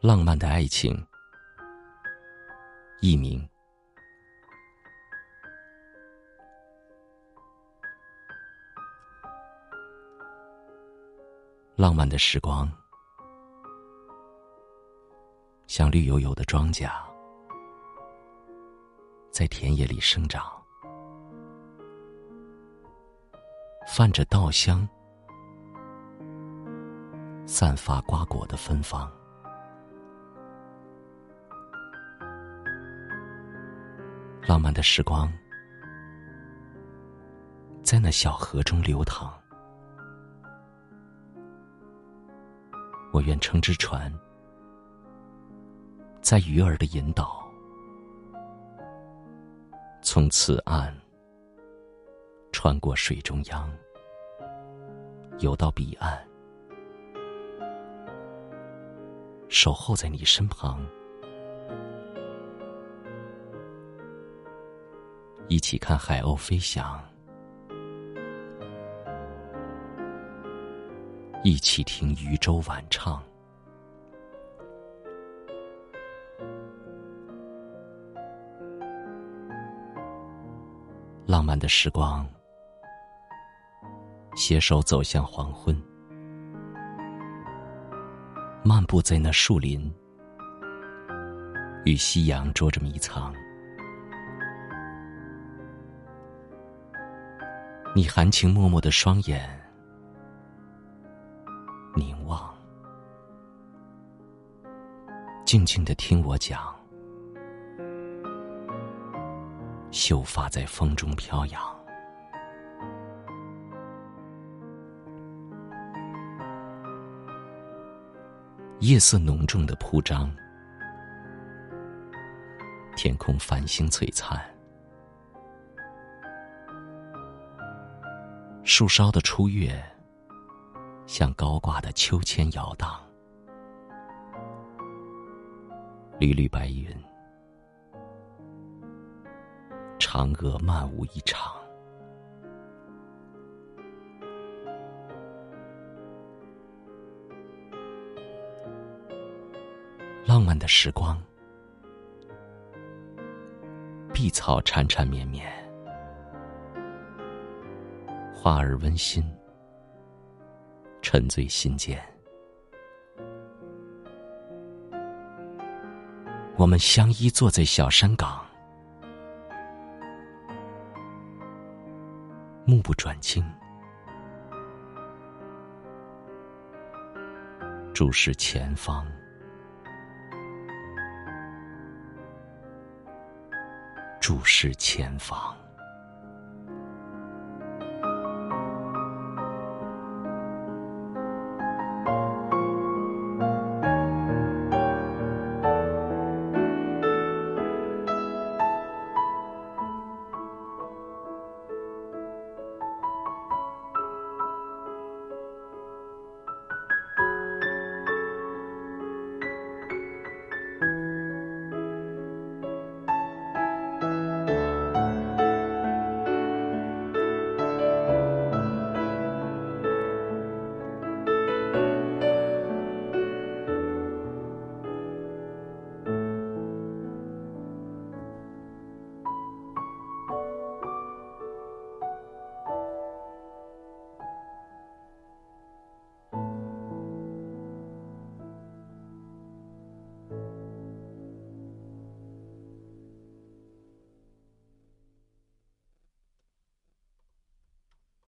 浪漫的爱情，佚名。浪漫的时光，像绿油油的庄稼，在田野里生长，泛着稻香，散发瓜果的芬芳。浪漫的时光，在那小河中流淌。我愿乘只船，在鱼儿的引导，从此岸穿过水中央，游到彼岸，守候在你身旁。一起看海鸥飞翔，一起听渔舟晚唱。浪漫的时光，携手走向黄昏，漫步在那树林，与夕阳捉着迷藏。你含情脉脉的双眼凝望，静静的听我讲，秀发在风中飘扬，夜色浓重的铺张，天空繁星璀璨。树梢的初月，像高挂的秋千摇荡，缕缕白云，嫦娥漫舞一场。浪漫的时光，碧草缠缠绵绵。花儿温馨，沉醉心间。我们相依坐在小山岗，目不转睛，注视前方，注视前方。